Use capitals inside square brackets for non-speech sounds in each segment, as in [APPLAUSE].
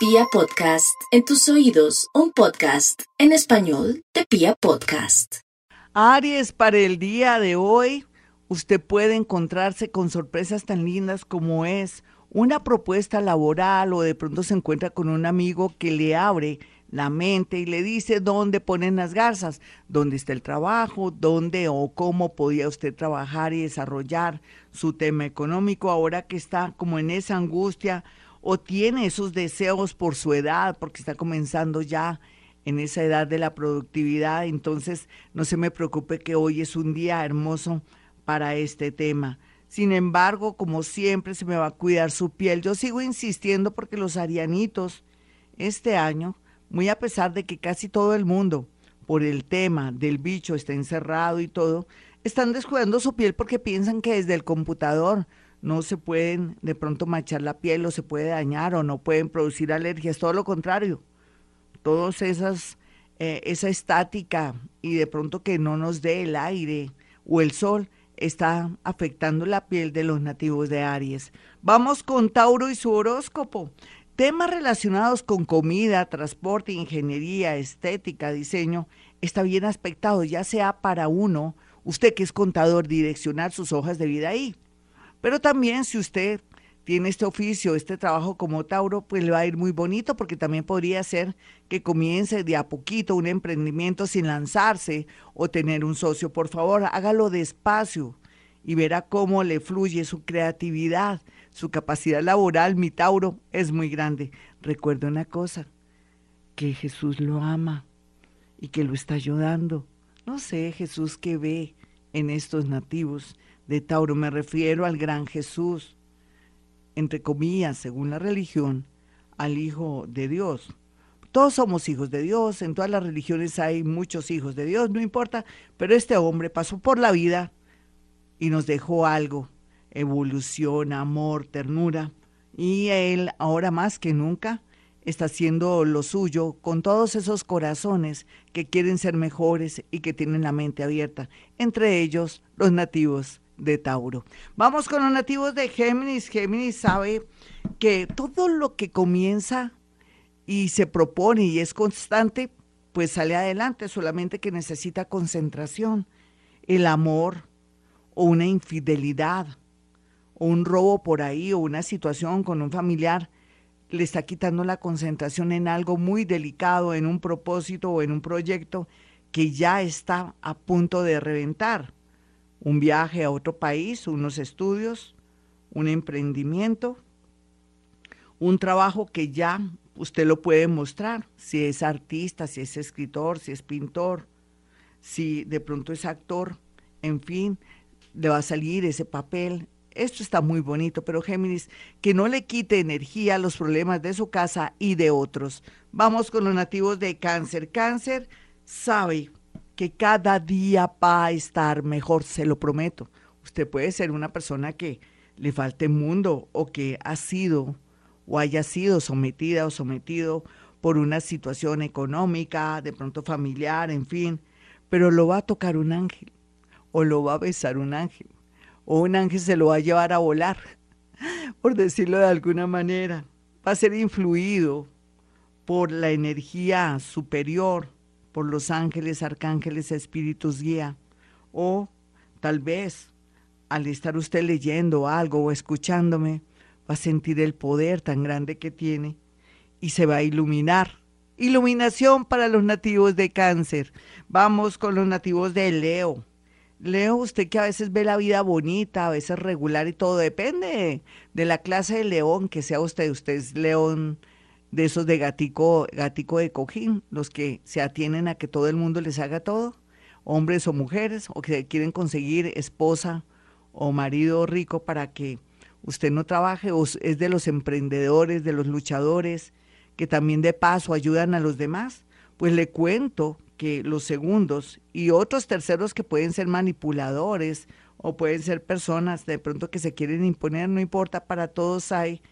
Pia Podcast, en tus oídos, un podcast en español de Pia Podcast. Aries, para el día de hoy, usted puede encontrarse con sorpresas tan lindas como es una propuesta laboral o de pronto se encuentra con un amigo que le abre la mente y le dice dónde ponen las garzas, dónde está el trabajo, dónde o cómo podía usted trabajar y desarrollar su tema económico ahora que está como en esa angustia o tiene esos deseos por su edad, porque está comenzando ya en esa edad de la productividad, entonces no se me preocupe que hoy es un día hermoso para este tema. Sin embargo, como siempre, se me va a cuidar su piel. Yo sigo insistiendo porque los arianitos este año, muy a pesar de que casi todo el mundo, por el tema del bicho, está encerrado y todo, están descuidando su piel porque piensan que desde el computador no se pueden de pronto manchar la piel o se puede dañar o no pueden producir alergias, todo lo contrario. Todas esas, eh, esa estática y de pronto que no nos dé el aire o el sol está afectando la piel de los nativos de Aries. Vamos con Tauro y su horóscopo. Temas relacionados con comida, transporte, ingeniería, estética, diseño, está bien aspectado, ya sea para uno, usted que es contador, direccionar sus hojas de vida ahí pero también si usted tiene este oficio, este trabajo como Tauro, pues le va a ir muy bonito porque también podría ser que comience de a poquito un emprendimiento sin lanzarse o tener un socio. Por favor, hágalo despacio y verá cómo le fluye su creatividad, su capacidad laboral. Mi Tauro es muy grande. Recuerda una cosa, que Jesús lo ama y que lo está ayudando. No sé, Jesús que ve en estos nativos de Tauro. Me refiero al gran Jesús, entre comillas, según la religión, al Hijo de Dios. Todos somos hijos de Dios, en todas las religiones hay muchos hijos de Dios, no importa, pero este hombre pasó por la vida y nos dejó algo, evolución, amor, ternura, y él ahora más que nunca está haciendo lo suyo con todos esos corazones que quieren ser mejores y que tienen la mente abierta, entre ellos los nativos de Tauro. Vamos con los nativos de Géminis. Géminis sabe que todo lo que comienza y se propone y es constante, pues sale adelante, solamente que necesita concentración. El amor o una infidelidad o un robo por ahí o una situación con un familiar le está quitando la concentración en algo muy delicado, en un propósito o en un proyecto que ya está a punto de reventar un viaje a otro país, unos estudios, un emprendimiento, un trabajo que ya usted lo puede mostrar, si es artista, si es escritor, si es pintor, si de pronto es actor, en fin, le va a salir ese papel. Esto está muy bonito, pero Géminis, que no le quite energía a los problemas de su casa y de otros. Vamos con los nativos de cáncer. Cáncer sabe que cada día va a estar mejor, se lo prometo. Usted puede ser una persona que le falte mundo o que ha sido o haya sido sometida o sometido por una situación económica, de pronto familiar, en fin, pero lo va a tocar un ángel o lo va a besar un ángel o un ángel se lo va a llevar a volar, [LAUGHS] por decirlo de alguna manera. Va a ser influido por la energía superior por los ángeles, arcángeles, espíritus guía. O tal vez al estar usted leyendo algo o escuchándome, va a sentir el poder tan grande que tiene y se va a iluminar. Iluminación para los nativos de cáncer. Vamos con los nativos de Leo. Leo, usted que a veces ve la vida bonita, a veces regular y todo, depende de la clase de león que sea usted. Usted es león de esos de gatico, gatico de cojín, los que se atienen a que todo el mundo les haga todo, hombres o mujeres, o que quieren conseguir esposa o marido rico para que usted no trabaje, o es de los emprendedores, de los luchadores, que también de paso ayudan a los demás, pues le cuento que los segundos y otros terceros que pueden ser manipuladores o pueden ser personas de pronto que se quieren imponer, no importa, para todos hay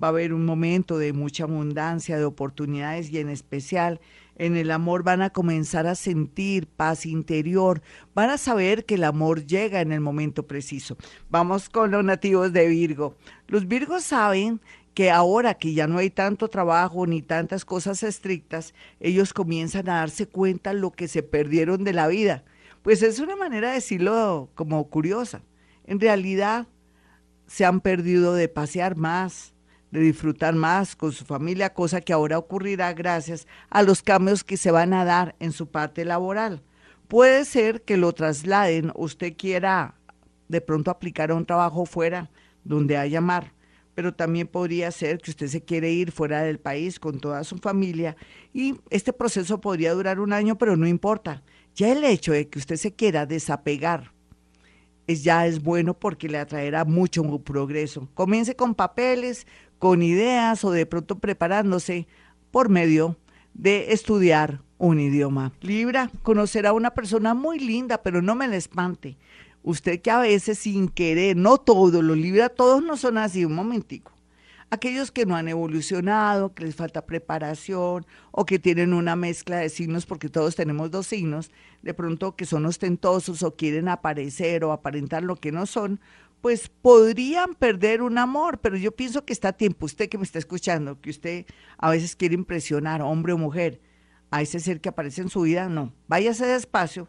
va a haber un momento de mucha abundancia, de oportunidades y en especial en el amor van a comenzar a sentir paz interior, van a saber que el amor llega en el momento preciso. Vamos con los nativos de Virgo. Los Virgos saben que ahora que ya no hay tanto trabajo ni tantas cosas estrictas, ellos comienzan a darse cuenta lo que se perdieron de la vida. Pues es una manera de decirlo como curiosa. En realidad se han perdido de pasear más, de disfrutar más con su familia, cosa que ahora ocurrirá gracias a los cambios que se van a dar en su parte laboral. Puede ser que lo trasladen, usted quiera de pronto aplicar a un trabajo fuera donde haya mar, pero también podría ser que usted se quiere ir fuera del país con toda su familia y este proceso podría durar un año, pero no importa. Ya el hecho de que usted se quiera desapegar es, ya es bueno porque le atraerá mucho progreso. Comience con papeles, con ideas o de pronto preparándose por medio de estudiar un idioma. Libra, conocerá a una persona muy linda, pero no me la espante. Usted que a veces sin querer, no todos los Libra, todos no son así, un momentico. Aquellos que no han evolucionado, que les falta preparación o que tienen una mezcla de signos, porque todos tenemos dos signos, de pronto que son ostentosos o quieren aparecer o aparentar lo que no son, pues podrían perder un amor, pero yo pienso que está a tiempo, usted que me está escuchando, que usted a veces quiere impresionar, hombre o mujer, a ese ser que aparece en su vida, no, váyase despacio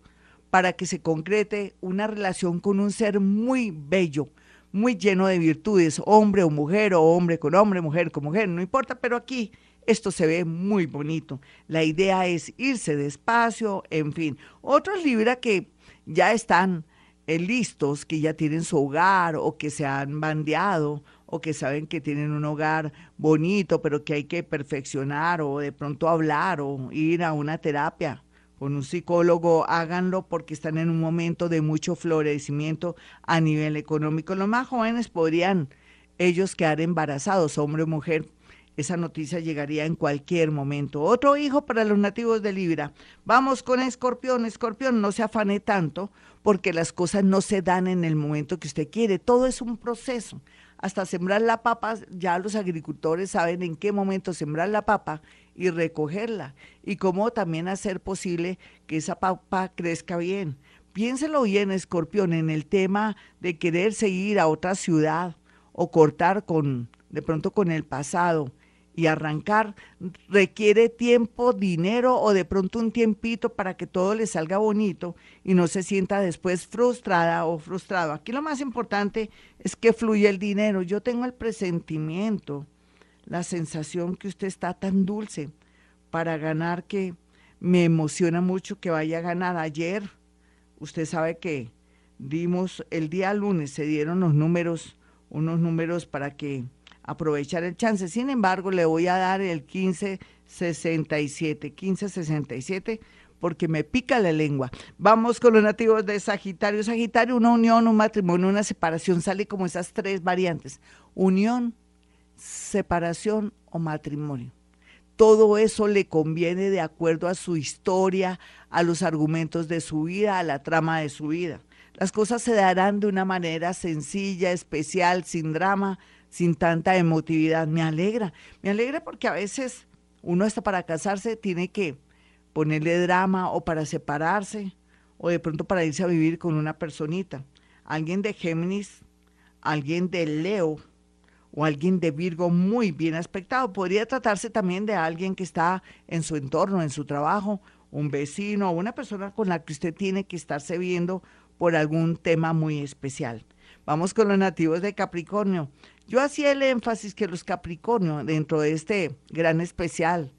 para que se concrete una relación con un ser muy bello, muy lleno de virtudes, hombre o mujer, o hombre con hombre, mujer con mujer, no importa, pero aquí esto se ve muy bonito. La idea es irse despacio, en fin. Otros Libra que ya están listos, que ya tienen su hogar o que se han bandeado o que saben que tienen un hogar bonito, pero que hay que perfeccionar o de pronto hablar o ir a una terapia con un psicólogo, háganlo porque están en un momento de mucho florecimiento a nivel económico. Los más jóvenes podrían ellos quedar embarazados, hombre o mujer, esa noticia llegaría en cualquier momento. Otro hijo para los nativos de Libra. Vamos con Escorpión. Escorpión, no se afane tanto porque las cosas no se dan en el momento que usted quiere. Todo es un proceso. Hasta sembrar la papa, ya los agricultores saben en qué momento sembrar la papa y recogerla. Y cómo también hacer posible que esa papa crezca bien. Piénselo bien, Escorpión, en el tema de querer seguir a otra ciudad o cortar con, de pronto con el pasado y arrancar requiere tiempo, dinero o de pronto un tiempito para que todo le salga bonito y no se sienta después frustrada o frustrado. Aquí lo más importante es que fluya el dinero. Yo tengo el presentimiento, la sensación que usted está tan dulce para ganar que me emociona mucho que vaya a ganar. Ayer, usted sabe que dimos, el día lunes se dieron los números, unos números para que aprovechar el chance. Sin embargo, le voy a dar el 1567, 1567 porque me pica la lengua. Vamos con los nativos de Sagitario. Sagitario, una unión, un matrimonio, una separación, sale como esas tres variantes. Unión, separación o matrimonio. Todo eso le conviene de acuerdo a su historia, a los argumentos de su vida, a la trama de su vida. Las cosas se darán de una manera sencilla, especial, sin drama, sin tanta emotividad. Me alegra, me alegra porque a veces uno hasta para casarse tiene que ponerle drama o para separarse o de pronto para irse a vivir con una personita. Alguien de Géminis, alguien de Leo o alguien de Virgo muy bien aspectado. Podría tratarse también de alguien que está en su entorno, en su trabajo, un vecino o una persona con la que usted tiene que estarse viendo por algún tema muy especial. Vamos con los nativos de Capricornio. Yo hacía el énfasis que los Capricornio, dentro de este gran especial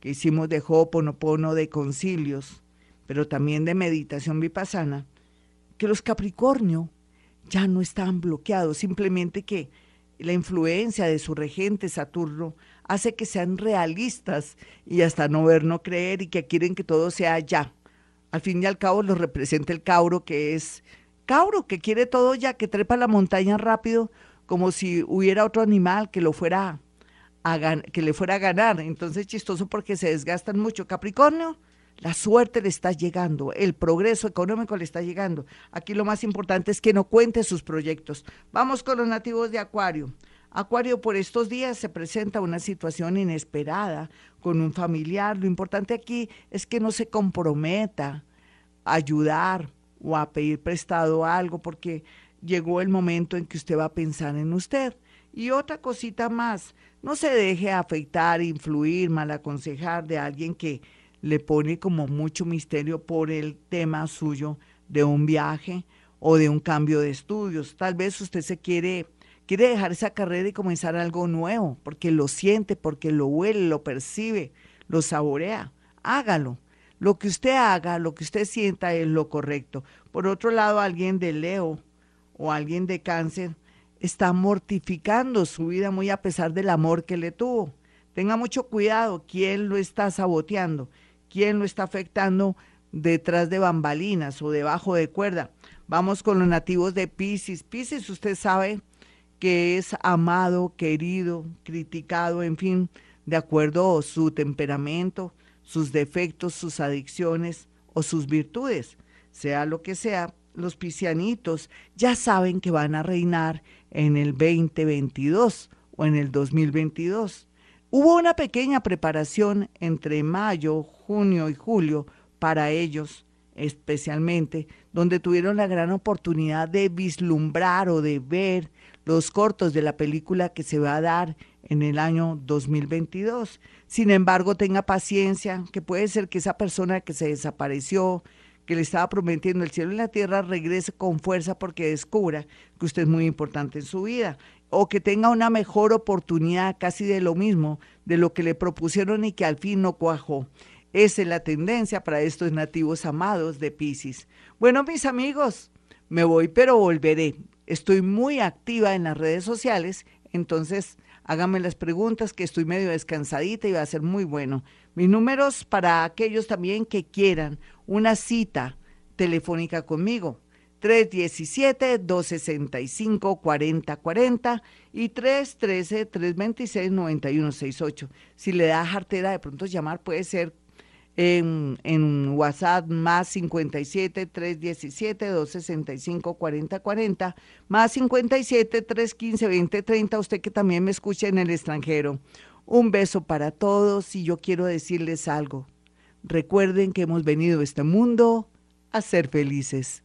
que hicimos de Ho'oponopono, de concilios, pero también de meditación vipassana, que los Capricornio ya no están bloqueados, simplemente que la influencia de su regente Saturno hace que sean realistas y hasta no ver, no creer y que quieren que todo sea ya. Al fin y al cabo los representa el Cauro, que es Cauro, que quiere todo ya, que trepa la montaña rápido como si hubiera otro animal que lo fuera que le fuera a ganar. Entonces chistoso porque se desgastan mucho. Capricornio, la suerte le está llegando, el progreso económico le está llegando. Aquí lo más importante es que no cuente sus proyectos. Vamos con los nativos de Acuario. Acuario, por estos días se presenta una situación inesperada con un familiar. Lo importante aquí es que no se comprometa a ayudar o a pedir prestado algo porque llegó el momento en que usted va a pensar en usted Y otra cosita más, no se deje afectar, influir, mal aconsejar de alguien que le pone como mucho misterio por el tema suyo de un viaje o de un cambio de estudios. Tal vez usted se quiere quiere dejar esa carrera y comenzar algo nuevo, porque lo siente, porque lo huele, lo percibe, lo saborea. Hágalo. Lo que usted haga, lo que usted sienta es lo correcto. Por otro lado, alguien de Leo o alguien de cáncer está mortificando su vida muy a pesar del amor que le tuvo. Tenga mucho cuidado, quién lo está saboteando, quién lo está afectando detrás de bambalinas o debajo de cuerda. Vamos con los nativos de Pisces. Pisces, usted sabe que es amado, querido, criticado, en fin, de acuerdo a su temperamento, sus defectos, sus adicciones o sus virtudes. Sea lo que sea, los piscianitos ya saben que van a reinar en el 2022 o en el 2022. Hubo una pequeña preparación entre mayo, junio y julio para ellos, especialmente, donde tuvieron la gran oportunidad de vislumbrar o de ver los cortos de la película que se va a dar en el año 2022. Sin embargo, tenga paciencia, que puede ser que esa persona que se desapareció, que le estaba prometiendo el cielo y la tierra, regrese con fuerza porque descubra que usted es muy importante en su vida o que tenga una mejor oportunidad casi de lo mismo de lo que le propusieron y que al fin no cuajó. Esa es la tendencia para estos nativos amados de Pisces. Bueno, mis amigos, me voy pero volveré. Estoy muy activa en las redes sociales, entonces háganme las preguntas que estoy medio descansadita y va a ser muy bueno. Mis números para aquellos también que quieran una cita telefónica conmigo. 317-265-4040 y 313-326-9168. Si le da jartera de pronto llamar puede ser en, en WhatsApp más 57 317 265 4040 más 57 315 2030 usted que también me escucha en el extranjero. Un beso para todos y yo quiero decirles algo. Recuerden que hemos venido a este mundo a ser felices.